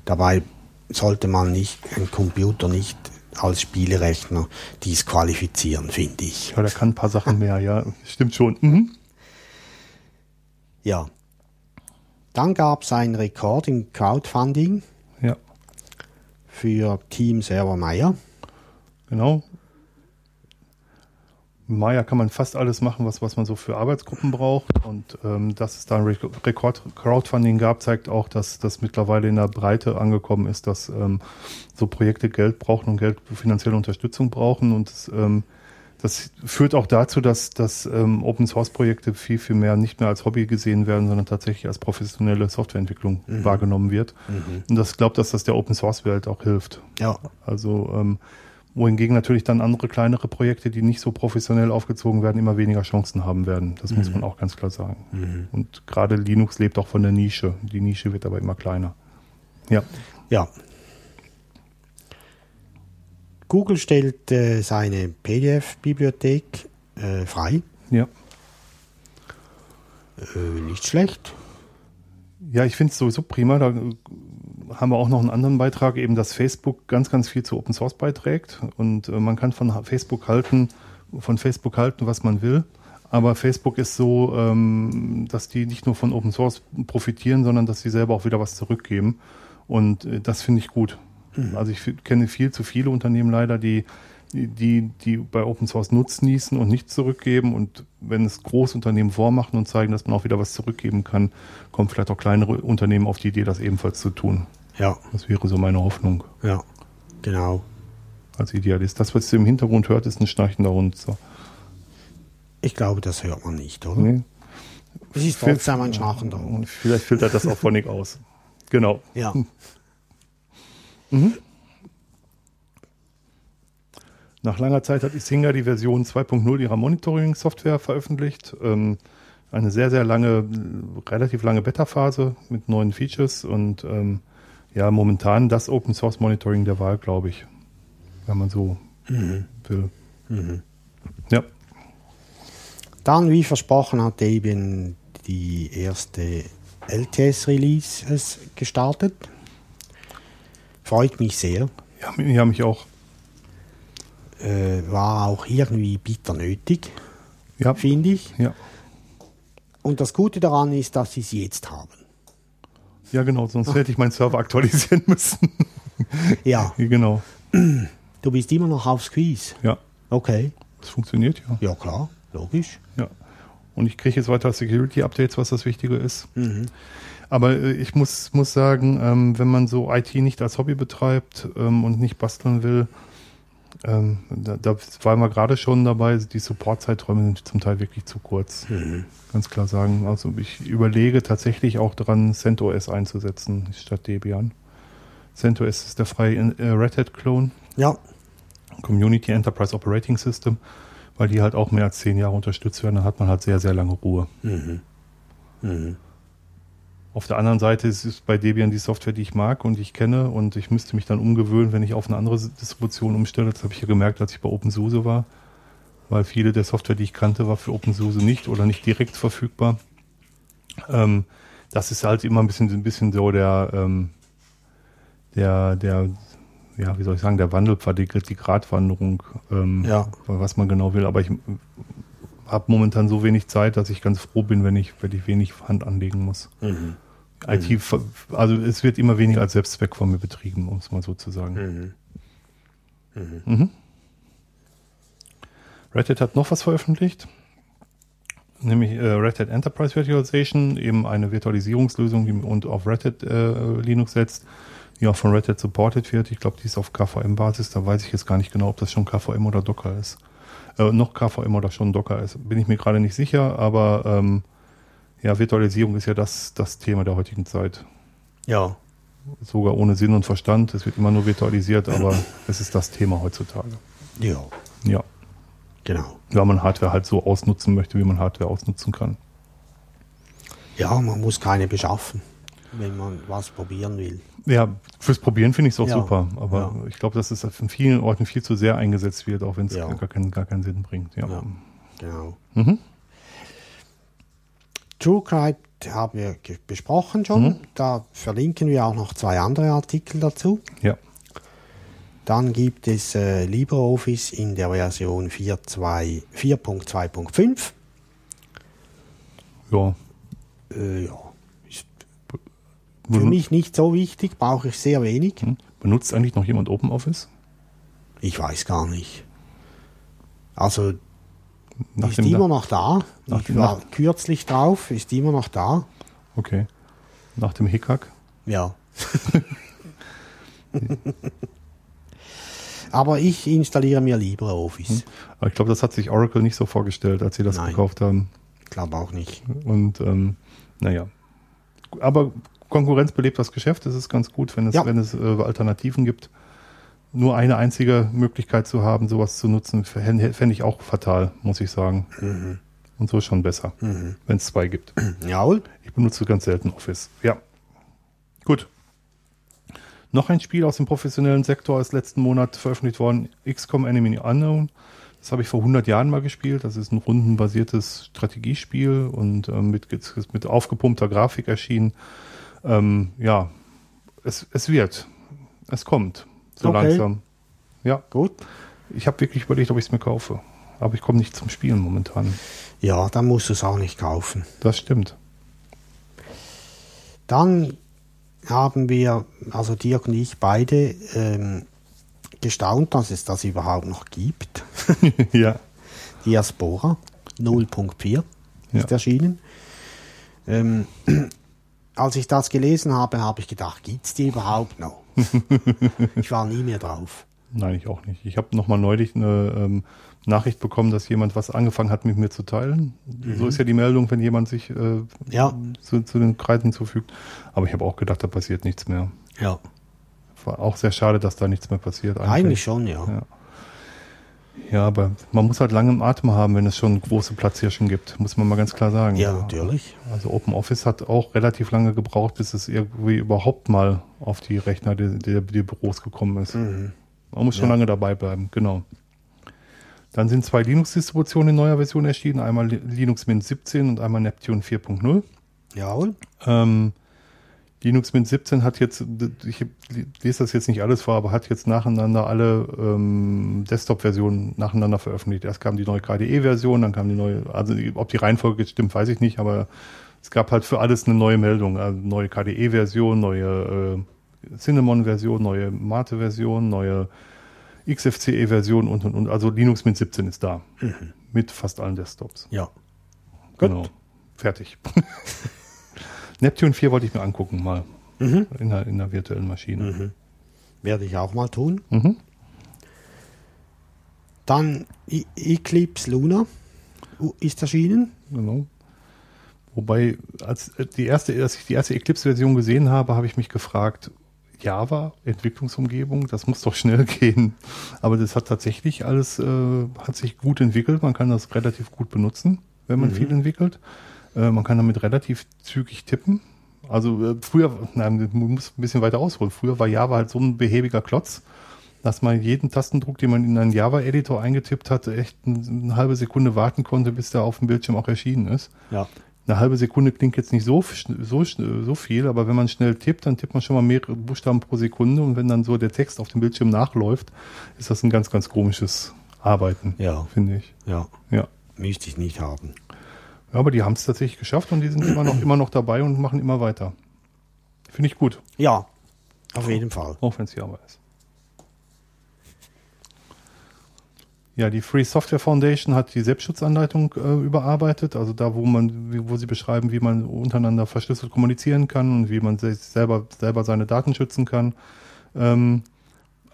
Dabei sollte man nicht einen Computer nicht als Spielerechner disqualifizieren, finde ich. Ja, der kann ein paar Sachen mehr, ja. Stimmt schon. Mhm. Ja. Dann gab es einen Rekord im Crowdfunding Ja, für Team Server Meier. genau. Maya kann man fast alles machen, was, was man so für Arbeitsgruppen braucht. Und ähm, dass es da ein Re- Rekord-Crowdfunding gab, zeigt auch, dass das mittlerweile in der Breite angekommen ist, dass ähm, so Projekte Geld brauchen und Geld finanzielle Unterstützung brauchen. Und das, ähm, das führt auch dazu, dass, dass ähm, Open-Source-Projekte viel, viel mehr nicht mehr als Hobby gesehen werden, sondern tatsächlich als professionelle Softwareentwicklung wahrgenommen wird. Und das glaubt, dass das der Open-Source-Welt auch hilft. Ja, Also ähm, wohingegen natürlich dann andere kleinere Projekte, die nicht so professionell aufgezogen werden, immer weniger Chancen haben werden. Das muss man auch ganz klar sagen. Und gerade Linux lebt auch von der Nische. Die Nische wird aber immer kleiner. Ja, ja. Google stellt äh, seine PDF-Bibliothek äh, frei. ja. Äh, nicht schlecht. Ja, ich finde es sowieso prima. Da haben wir auch noch einen anderen Beitrag, eben dass Facebook ganz, ganz viel zu Open Source beiträgt. Und äh, man kann von Facebook halten, von Facebook halten, was man will. Aber Facebook ist so, ähm, dass die nicht nur von Open Source profitieren, sondern dass sie selber auch wieder was zurückgeben. Und äh, das finde ich gut. Also ich kenne viel zu viele Unternehmen leider, die, die, die bei Open Source nutznießen und nichts zurückgeben. Und wenn es Großunternehmen vormachen und zeigen, dass man auch wieder was zurückgeben kann, kommen vielleicht auch kleinere Unternehmen auf die Idee, das ebenfalls zu tun. Ja, Das wäre so meine Hoffnung ja, genau. als Idealist. Das, was ihr im Hintergrund hört, ist ein schnarchender Hund. So. Ich glaube, das hört man nicht, oder? Nee. Es ist trotzdem ein schnarchender Hund. Und vielleicht filtert das auch Phonic aus. Genau. Ja, Nach langer Zeit hat Isinga die Version 2.0 ihrer Monitoring-Software veröffentlicht. Ähm, eine sehr, sehr lange, relativ lange Beta-Phase mit neuen Features und ähm, ja, momentan das Open Source Monitoring der Wahl, glaube ich. Wenn man so will. Ja, Dann, wie versprochen, hat eben die erste LTS-Release gestartet. Freut mich sehr. ja, ja mich auch. Äh, war auch irgendwie bitter nötig, Ja, finde ich. ja. Und das Gute daran ist, dass sie es jetzt haben. ja, genau, sonst hätte ich meinen Server aktualisieren müssen. Ja, genau. du bist immer noch auf Squeeze. Ja, Okay. das funktioniert ja. Ja, klar, logisch. Ja. Und ich kriege jetzt weiter Security-Updates, was das Wichtige ist. Aber äh, ich muss, muss sagen, ähm, wenn man so IT nicht als Hobby betreibt ähm, und nicht basteln will, ähm, da, da waren wir gerade schon dabei, die Support-Zeiträume sind zum Teil wirklich zu kurz. Ganz klar sagen. Also ich überlege tatsächlich auch daran, CentOS einzusetzen statt Debian. CentOS ist der freie äh, Red Hat-Clone. Ja, Community Enterprise Operating System, weil die halt auch mehr als zehn Jahre unterstützt werden, dann hat man halt sehr, sehr lange Ruhe. Auf der anderen Seite ist es bei Debian die Software, die ich mag und ich kenne und ich müsste mich dann umgewöhnen, wenn ich auf eine andere Distribution umstelle. Das habe ich ja gemerkt, als ich bei OpenSUSE war, weil viele der Software, die ich kannte, war für OpenSUSE nicht oder nicht direkt verfügbar. Ähm, das ist halt immer ein bisschen, ein bisschen so der, ähm, der, der, ja, wie soll ich sagen, der Wandelpfad, die, die Gratwanderung, ähm, Ja. was man genau will. Aber ich habe momentan so wenig Zeit, dass ich ganz froh bin, wenn ich, wenn ich wenig Hand anlegen muss. IT, ver- also es wird immer weniger als Selbstzweck von mir betrieben, um es mal so zu sagen. Mhm. Red Hat hat noch was veröffentlicht, nämlich äh, Red Hat Enterprise Virtualization, eben eine Virtualisierungslösung, die und auf Red Hat äh, Linux setzt, die auch von Red Hat supported wird. Ich glaube, die ist auf KVM-Basis, da weiß ich jetzt gar nicht genau, ob das schon KVM oder Docker ist. Äh, noch KVM oder schon Docker ist, bin ich mir gerade nicht sicher, aber ähm, ja, Virtualisierung ist ja das, das Thema der heutigen Zeit. ja, Sogar ohne Sinn und Verstand. Es wird immer nur virtualisiert, aber es ist das Thema heutzutage. ja. Ja. Genau. Weil man Hardware halt so ausnutzen möchte, wie man Hardware ausnutzen kann. Ja, man muss keine beschaffen, wenn man was probieren will. Ja, fürs Probieren finde ich es auch Ja, super, aber ja. ich glaube, dass es an vielen Orten viel zu sehr eingesetzt wird, auch wenn es Ja. gar, keinen, gar keinen Sinn bringt. Ja. Ja, genau. Mhm. TrueCrypt haben wir besprochen schon. Mhm. Da verlinken wir auch noch zwei andere Artikel dazu. ja. Dann gibt es äh, LibreOffice in der Version 4.2 4.2.5. ja. Äh, ja, ist für Benut- mich nicht so wichtig, brauche ich sehr wenig. Hm? Benutzt eigentlich noch jemand OpenOffice? Ich weiß gar nicht. Also Nach ist dem- immer noch da. nach ich war nach- kürzlich drauf, ist immer noch da. Okay. Nach dem Hickhack? Ja. Aber ich installiere mir LibreOffice. Aber ich glaube, das hat sich Oracle nicht so vorgestellt, als sie das Nein. gekauft haben. Ich glaube auch nicht. Und ähm, naja. Aber Konkurrenz belebt das Geschäft. Es ist ganz gut, wenn es, Ja. wenn es äh, Alternativen gibt. Nur eine einzige Möglichkeit zu haben, sowas zu nutzen, fände ich auch fatal, muss ich sagen. Mhm. Und so ist schon besser, wenn es zwei gibt. Jawohl. Ich benutze ganz selten Office. Ja. Gut. Noch ein Spiel aus dem professionellen Sektor ist letzten Monat veröffentlicht worden, XCOM Enemy Unknown. Das habe ich vor 100 Jahren mal gespielt. Das ist ein rundenbasiertes Strategiespiel und ähm, mit, mit aufgepumpter Grafik erschienen. Ähm, ja, es, es wird. Es kommt. So Okay. langsam. Ja, Gut. ich habe wirklich überlegt, ob ich es mir kaufe. Aber ich komme nicht zum Spielen momentan. Ja, dann musst du es auch nicht kaufen. Das stimmt. Dann haben wir, also Dirk und ich beide, ähm, gestaunt, dass es das überhaupt noch gibt. ja. Diaspora 0.4 ist Ja. erschienen. Ähm, als ich das gelesen habe, habe ich gedacht, gibt's die überhaupt noch? ich war nie mehr drauf. Nein, ich auch nicht. Ich habe noch mal neulich eine ähm, Nachricht bekommen, dass jemand was angefangen hat, mit mir zu teilen. So ist ja die Meldung, wenn jemand sich äh, Mhm. Ja. zu, zu den Kreisen zufügt. Aber ich habe auch gedacht, da passiert nichts mehr. Ja. War auch sehr schade, dass da nichts mehr passiert. Eigentlich schon, ja. Ja. Ja, aber man muss halt lange im Atem haben, wenn es schon große Platzhirschen gibt, muss man mal ganz klar sagen. Ja, natürlich. Also Open Office hat auch relativ lange gebraucht, bis es irgendwie überhaupt mal auf die Rechner der, der, der Büros gekommen ist. Man muss schon Ja. lange dabei bleiben, genau. Dann sind zwei Linux-Distributionen in neuer Version erschienen, einmal Li- Linux Mint 17 und einmal Neptune 4.0. Jawohl. Ähm, Linux Mint 17 hat jetzt, ich lese das jetzt nicht alles vor, aber hat jetzt nacheinander alle ähm, Desktop-Versionen nacheinander veröffentlicht. Erst kam die neue KDE-Version, dann kam die neue, also ob die Reihenfolge jetzt stimmt, weiß ich nicht, aber es gab halt für alles eine neue Meldung. Also neue KDE-Version, neue äh, Cinnamon-Version, neue Mate-Version, neue XFCE-Version und, und, und. Also Linux Mint 17 ist da. Mit fast allen Desktops. Ja. Gut. Genau. Fertig. Neptune 4 wollte ich mir angucken mal. Mhm. In, der, in der virtuellen Maschine. Werde ich auch mal tun. Mhm. Dann E- Eclipse Luna ist erschienen. Genau. Wobei, als äh, die erste, als ich die erste Eclipse-Version gesehen habe, habe ich mich gefragt, Java, Entwicklungsumgebung, das muss doch schnell gehen. Aber das hat tatsächlich alles, äh, hat sich gut entwickelt. Man kann das relativ gut benutzen, wenn man viel entwickelt. Äh, man kann damit relativ zügig tippen. Also äh, früher, nein, man muss ein bisschen weiter ausholen. Früher war Java halt so ein behäbiger Klotz, dass man jeden Tastendruck, den man in einen Java-Editor eingetippt hatte, echt ein- eine halbe Sekunde warten konnte, bis der auf dem Bildschirm auch erschienen ist. Ja. Eine halbe Sekunde klingt jetzt nicht so, so, so viel, aber wenn man schnell tippt, dann tippt man schon mal mehrere Buchstaben pro Sekunde und wenn dann so der Text auf dem Bildschirm nachläuft, ist das ein ganz, ganz komisches Arbeiten, Ja. finde ich. Ja. Ja. Müsste ich nicht haben. Ja aber die haben es tatsächlich geschafft und die sind immer noch, immer noch dabei und machen immer weiter. Finde ich gut, Ja. Auf jeden Fall. auch wenn es Java ist. Ja, die Free Software Foundation hat die Selbstschutzanleitung äh, überarbeitet, also da, wo man, wo sie beschreiben, wie man untereinander verschlüsselt kommunizieren kann und wie man sich selber, selber seine Daten schützen kann. Ähm,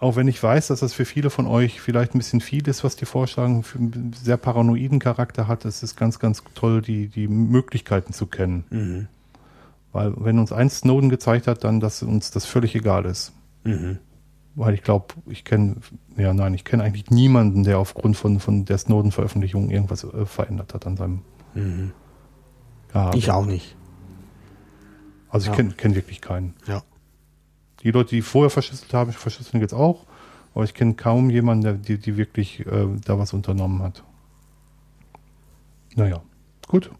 auch wenn ich weiß, dass das für viele von euch vielleicht ein bisschen viel ist, was die vorschlagen, für einen sehr paranoiden Charakter hat, es ist ganz, ganz toll, die, die Möglichkeiten zu kennen. Mhm. Weil wenn uns eins Snowden gezeigt hat, dann, dass uns das völlig egal ist. Mhm. weil ich glaube, ich kenne, ja nein, ich kenne eigentlich niemanden, der aufgrund von, von der Snowden-Veröffentlichung irgendwas äh, verändert hat an seinem. Mhm. Ja, Ich auch nicht. also ich ja. kenne kenn wirklich keinen. Ja. Die Leute, die vorher verschlüsselt haben, verschlüsseln jetzt auch, aber ich kenne kaum jemanden, der die, die wirklich äh, da was unternommen hat. Naja, gut.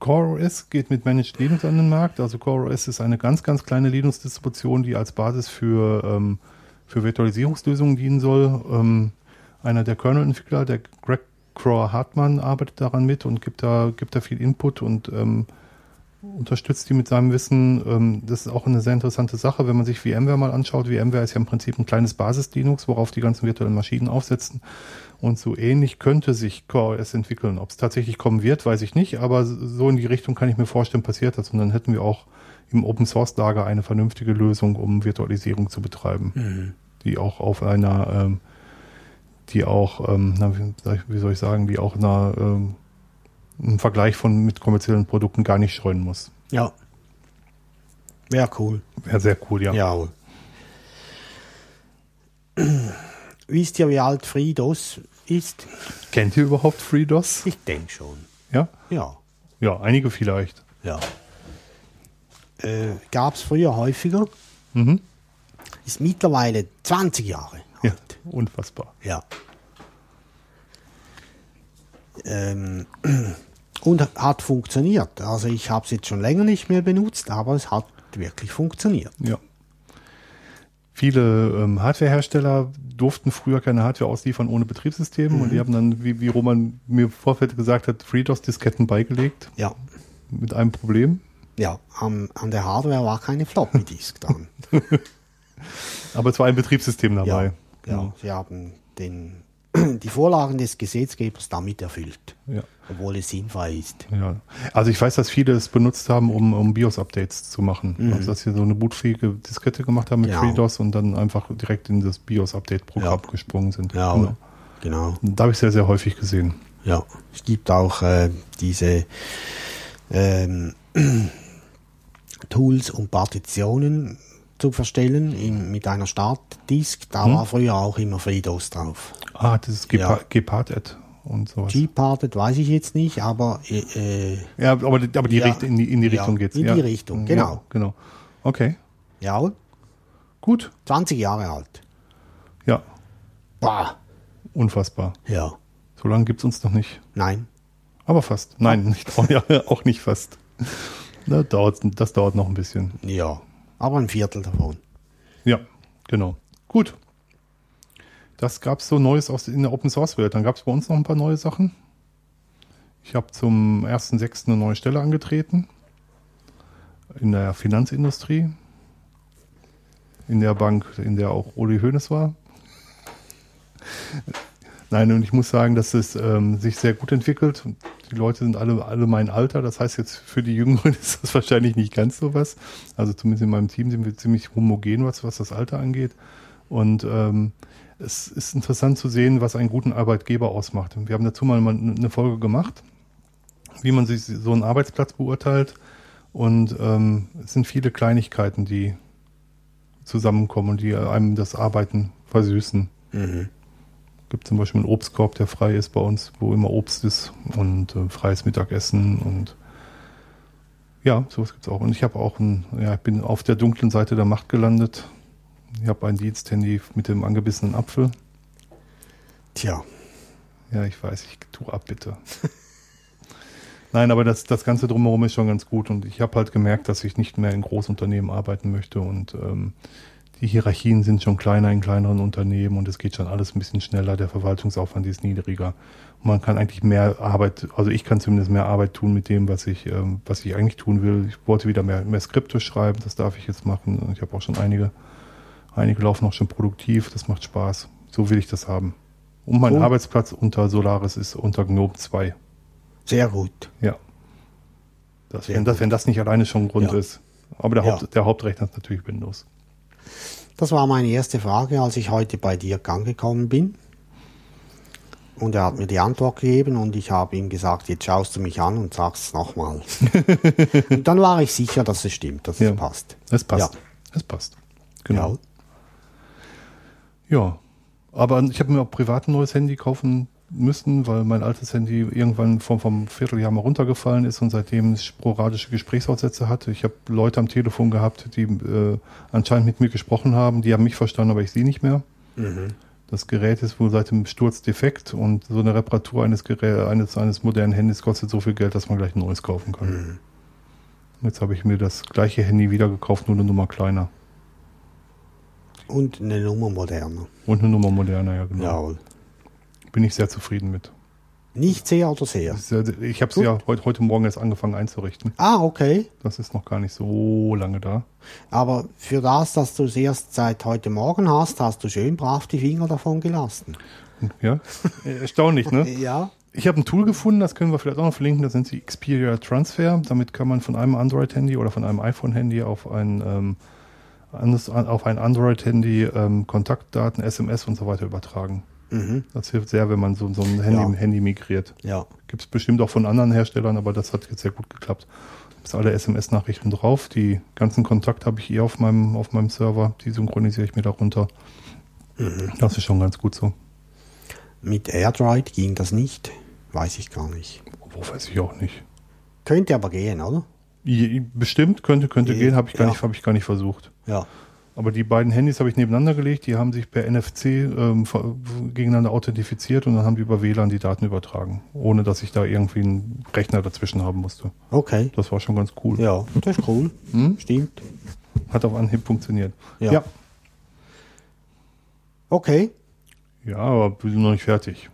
CoreOS geht mit Managed Linux an den Markt. Also CoreOS ist eine ganz, ganz kleine Linux-Distribution, die als Basis für, ähm, für Virtualisierungslösungen dienen soll. Ähm, einer der Kernel-Entwickler, der Greg Crow Hartmann, arbeitet daran mit und gibt da, gibt da viel Input und ähm, unterstützt die mit seinem Wissen. Ähm, das ist auch eine sehr interessante Sache, wenn man sich VMware mal anschaut. VMware ist ja im Prinzip ein kleines Basis-Linux, worauf die ganzen virtuellen Maschinen aufsetzen. Und so ähnlich könnte sich CoreOS entwickeln. Ob es tatsächlich kommen wird, weiß ich nicht, aber so in die Richtung kann ich mir vorstellen, passiert das. Und dann hätten wir auch im Open Source Lager eine vernünftige Lösung, um Virtualisierung zu betreiben, die auch auf einer, ähm, die auch, ähm, wie, wie soll ich sagen, die auch einer, im Vergleich von mit kommerziellen Produkten gar nicht scheuen muss. Ja. Wäre cool. Wäre sehr cool, ja. Jawohl. Wisst ihr, wie alt FreeDOS ist? Kennt ihr überhaupt FreeDOS? Ich denke schon. Ja? Ja. Ja, einige vielleicht. Ja. Äh, Gab es früher häufiger. Mhm. Ist mittlerweile 20 Jahre Ja, alt. unfassbar. Ja. Ähm, und hat funktioniert. Also ich habe es jetzt schon länger nicht mehr benutzt, aber es hat wirklich funktioniert. Ja. Viele ähm, Hardwarehersteller durften früher keine Hardware ausliefern ohne Betriebssystem und die haben dann, wie, wie Roman mir im Vorfeld gesagt hat, FreeDOS-Disketten beigelegt Ja. mit einem Problem. Ja, am, an der Hardware war keine Floppy Disk dran. Aber es war ein Betriebssystem dabei. Ja, ja, sie haben den, die Vorlagen des Gesetzgebers damit erfüllt, Ja. obwohl es sinnfrei ist. Ja. Also ich weiß, dass viele es benutzt haben, um, um BIOS-Updates zu machen. Also dass sie so eine bootfähige Diskette gemacht haben mit Genau. FreeDOS und dann einfach direkt in das BIOS-Update-Programm Ja. gesprungen sind. Ja, Genau. genau. Da habe ich sehr, sehr häufig gesehen. Ja, es gibt auch äh, diese ähm, Tools, um Partitionen zu verstellen in, mit einer Startdisk. Da Hm. war früher auch immer FreeDOS drauf. Ah, das ist Ja. Gepa Gepard-Ad und sowas. G-Parted weiß ich jetzt nicht, aber äh, äh, Ja, aber, die- aber die Ja. Richt- in die, in die Ja, Richtung geht's. in ja. die Richtung, genau. Ja, genau. Okay, ja, gut. 20 Jahre alt. Ja, Bah. unfassbar. Ja, So lange gibt's uns noch nicht. nein. Aber fast. Nein, nicht, auch, ja, auch nicht fast. Das dauert, das dauert noch ein bisschen. Ja, aber ein Viertel davon. Ja, genau. Gut. Das gab's so Neues aus in der Open Source Welt. Dann gab's bei uns noch ein paar neue Sachen. Ich habe zum 1.6. eine neue Stelle angetreten. In der Finanzindustrie. In der Bank, in der auch Uli Hoeneß war. Nein, und ich muss sagen, dass es ähm, sich sehr gut entwickelt. Die Leute sind alle, alle mein Alter. Das heißt jetzt für die Jüngeren ist das wahrscheinlich nicht ganz so was. Also zumindest in meinem Team sind wir ziemlich homogen, was, was das Alter angeht. Und ähm, es ist interessant zu sehen, was einen guten Arbeitgeber ausmacht. Wir haben dazu mal eine Folge gemacht, wie man sich so einen Arbeitsplatz beurteilt. Und ähm, es sind viele Kleinigkeiten, die zusammenkommen und die einem das Arbeiten versüßen. Gibt zum Beispiel einen Obstkorb, der frei ist bei uns, wo immer Obst ist und äh, freies Mittagessen und ja, sowas gibt's auch. Und ich habe auch ein, ja, ich bin auf der dunklen Seite der Macht gelandet. Ich habe ein Diensthandy mit dem angebissenen Apfel. Tja, Ja, ich weiß, ich tu ab, bitte. Nein, aber das, das Ganze drumherum ist schon ganz gut und ich habe halt gemerkt, dass ich nicht mehr in Großunternehmen arbeiten möchte und ähm, die Hierarchien sind schon kleiner in kleineren Unternehmen und es geht schon alles ein bisschen schneller, der Verwaltungsaufwand ist niedriger. Und man kann eigentlich mehr Arbeit, also ich kann zumindest mehr Arbeit tun mit dem, was ich, ähm, was ich eigentlich tun will. Ich wollte wieder mehr, mehr Skripte schreiben, das darf ich jetzt machen. Ich habe auch schon einige, einige laufen auch schon produktiv, das macht Spaß. So will ich das haben. Und mein Cool. Arbeitsplatz unter Solaris ist unter GNOME 2. sehr gut. Ja. Das, Sehr wenn, das, gut. wenn das nicht alleine schon ein Grund Ja. ist. Aber der, Ja. Haupt, der Hauptrechner ist natürlich Windows. Das war meine erste Frage, als ich heute bei dir angekommen bin. Und er hat mir die Antwort gegeben und ich habe ihm gesagt, jetzt schaust du mich an und sagst es nochmal. und dann war ich sicher, dass es stimmt, dass Ja. es passt. Es passt. Ja. Es passt. Genau. Ja. Ja. Aber ich habe mir auch privat ein neues Handy kaufen müssen, weil mein altes Handy irgendwann vom, vom Vierteljahr mal runtergefallen ist und seitdem sporadische Gesprächsaussätze hatte. Ich habe Leute am Telefon gehabt, die äh, anscheinend mit mir gesprochen haben. Die haben mich verstanden, aber ich sie nicht mehr. Das Gerät ist wohl seit dem Sturz defekt und so eine Reparatur eines, Gerä eines, eines modernen Handys kostet so viel Geld, dass man gleich ein neues kaufen kann. Jetzt habe ich mir das gleiche Handy wieder gekauft, nur eine Nummer kleiner. Und eine Nummer moderner. Und eine Nummer moderner, ja genau. Jawohl. Bin ich sehr zufrieden mit. Nicht sehr oder sehr? Ich habe sie ja heute, heute Morgen erst angefangen einzurichten. Ah, okay. Das ist noch gar nicht so lange da. Aber für das, dass du es erst seit heute Morgen hast, hast du schön brav die Finger davon gelassen. Ja, erstaunlich, ne? Ja. Ich habe ein Tool gefunden, das können wir vielleicht auch noch verlinken. Das sind die Xperia Transfer. Damit kann man von einem Android-Handy oder von einem iPhone-Handy auf ein, ähm, auf ein Android-Handy ähm, Kontaktdaten, SMS und so weiter übertragen. Mhm. Das hilft sehr, wenn man so, so ein Handy, Ja. Handy migriert. Ja. Gibt es bestimmt auch von anderen Herstellern, aber das hat jetzt sehr gut geklappt. Ist alle SMS-Nachrichten drauf. Die ganzen Kontakte habe ich eh auf meinem, auf meinem Server. Die synchronisiere ich mir darunter. Das ist schon ganz gut so. Mit AirDroid ging das nicht. Weiß ich gar nicht. Wo weiß ich auch nicht. Könnte aber gehen, oder? Bestimmt könnte, könnte Eh, gehen, habe ich, gar ja. nicht- hab ich gar nicht versucht. Ja. Aber die beiden Handys habe ich nebeneinander gelegt, die haben sich per NFC ähm, gegeneinander authentifiziert und dann haben die über WLAN die Daten übertragen, ohne dass ich da irgendwie einen Rechner dazwischen haben musste. Okay. Das war schon ganz cool. Ja, das ist cool. Hm? Stimmt. Hat auf Anhieb funktioniert. Ja. ja. Okay. Ja, aber wir sind noch nicht fertig.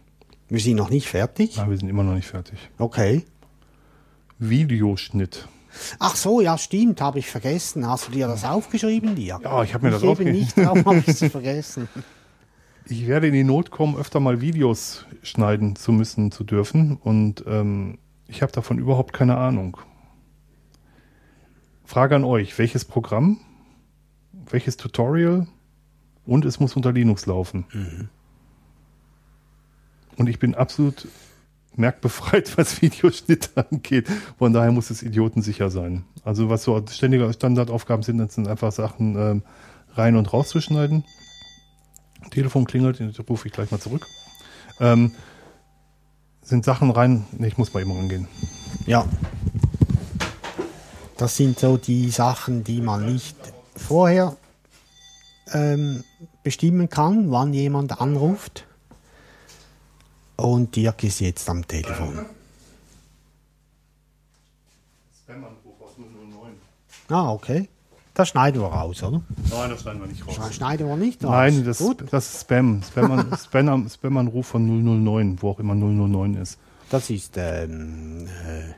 Wir sind noch nicht fertig. Nein, wir sind immer noch nicht fertig. Okay. Videoschnitt. Ach so, ja, stimmt, habe ich vergessen. Hast du dir das aufgeschrieben, dir? Ja, ich habe mir das eben aufge- nicht, darum habe ich es vergessen. Ich werde in die Not kommen, öfter mal Videos schneiden zu müssen, zu dürfen. Und ähm, ich habe davon überhaupt keine Ahnung. Frage an euch, welches Programm, welches Tutorial und es muss unter Linux laufen. Und ich bin absolut merkbefreit, was Videoschnitt angeht. Von daher muss es idiotensicher sein. Also was so ständige Standardaufgaben sind, das sind einfach Sachen ähm, rein und rauszuschneiden. Telefon klingelt, den rufe ich gleich mal zurück. Ähm, sind Sachen rein. Nee, ich muss mal eben rangehen. Ja. Das sind so die Sachen, die man nicht vorher ähm, bestimmen kann, wann jemand anruft. Und Dirk ist jetzt am Telefon. Spam-Anruf aus 009. Ah, okay. Das schneiden wir raus, oder? Nein, das schneiden wir nicht raus. Das schneiden wir nicht raus. Nein, das, Gut, das ist Spam. Spam- Spam- Spam-Anruf von 009, wo auch immer 009 ist. das ist ähm, äh,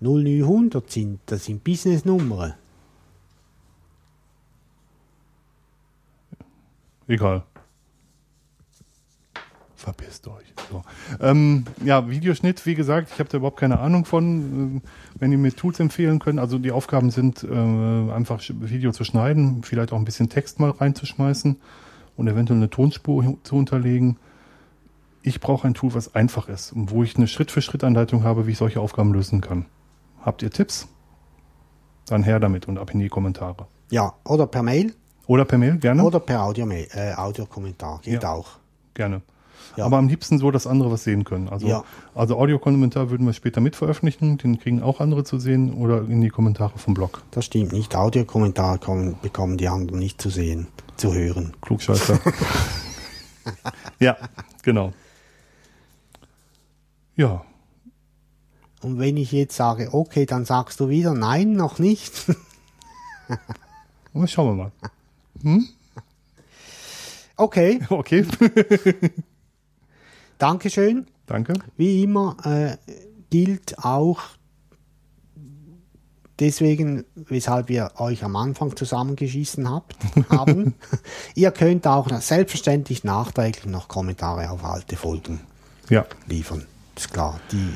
0900, sind, das sind Business-Nummern. Egal. Verpisst euch. So. Ähm, ja, Videoschnitt, wie gesagt, ich habe da überhaupt keine Ahnung von. Ähm, Wenn ihr mir Tools empfehlen könnt, also die Aufgaben sind, äh, einfach Video zu schneiden, vielleicht auch ein bisschen Text mal reinzuschmeißen und eventuell eine Tonspur zu unterlegen. Ich brauche ein Tool, was einfach ist und wo ich eine Schritt-für-Schritt-Anleitung habe, wie ich solche Aufgaben lösen kann. Habt ihr Tipps? Dann her damit und ab in die Kommentare. Ja, oder per Mail Oder per Mail, gerne. oder per Audio äh, Audiokommentar. Geht Ja. auch. Gerne. Ja. Aber am liebsten so, dass andere was sehen können. Also, Ja. also Audiokommentar würden wir später mit veröffentlichen, den kriegen auch andere zu sehen oder in die Kommentare vom Blog. Das stimmt nicht. Audiokommentar kommen, bekommen die anderen nicht zu sehen, zu hören. Klugscheißer. ja, genau. Ja, Und wenn ich jetzt sage, okay, dann sagst du wieder, nein, noch nicht. und schauen wir mal. okay, Okay, Dankeschön. danke. Wie immer äh, gilt auch deswegen, weshalb wir euch am Anfang zusammengeschissen habt, haben. Ihr könnt auch selbstverständlich nachträglich noch Kommentare auf alte Folgen Ja, liefern. Ist klar. Die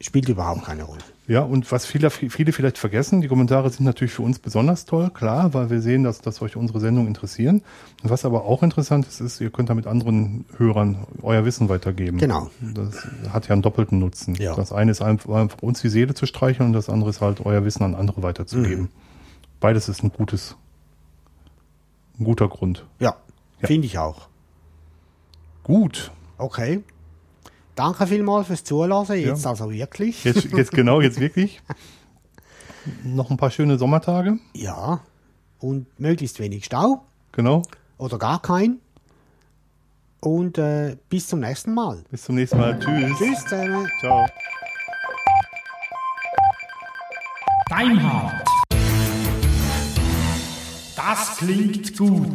spielt überhaupt keine Rolle. Ja, und was viele, viele vielleicht vergessen, die Kommentare sind natürlich für uns besonders toll, klar, weil wir sehen, dass, dass euch unsere Sendung interessieren. Und was aber auch interessant ist, ist, ihr könnt damit anderen Hörern euer Wissen weitergeben. Genau. Das hat ja einen doppelten Nutzen. Ja. Das eine ist einfach, uns die Seele zu streicheln und das andere ist halt euer Wissen an andere weiterzugeben. Mhm. Beides ist ein gutes, ein guter Grund. Ja, Ja. finde ich auch. Gut. Okay. Danke vielmals fürs Zulassen. Jetzt Ja. also wirklich. Jetzt, jetzt genau, jetzt wirklich. Noch ein paar schöne Sommertage. Ja. Und möglichst wenig Stau Genau. oder gar kein. Und äh, bis zum nächsten Mal. Bis zum nächsten Mal. Tschüss. Tschüss zusammen. Ciao. Deinhard. Das klingt gut.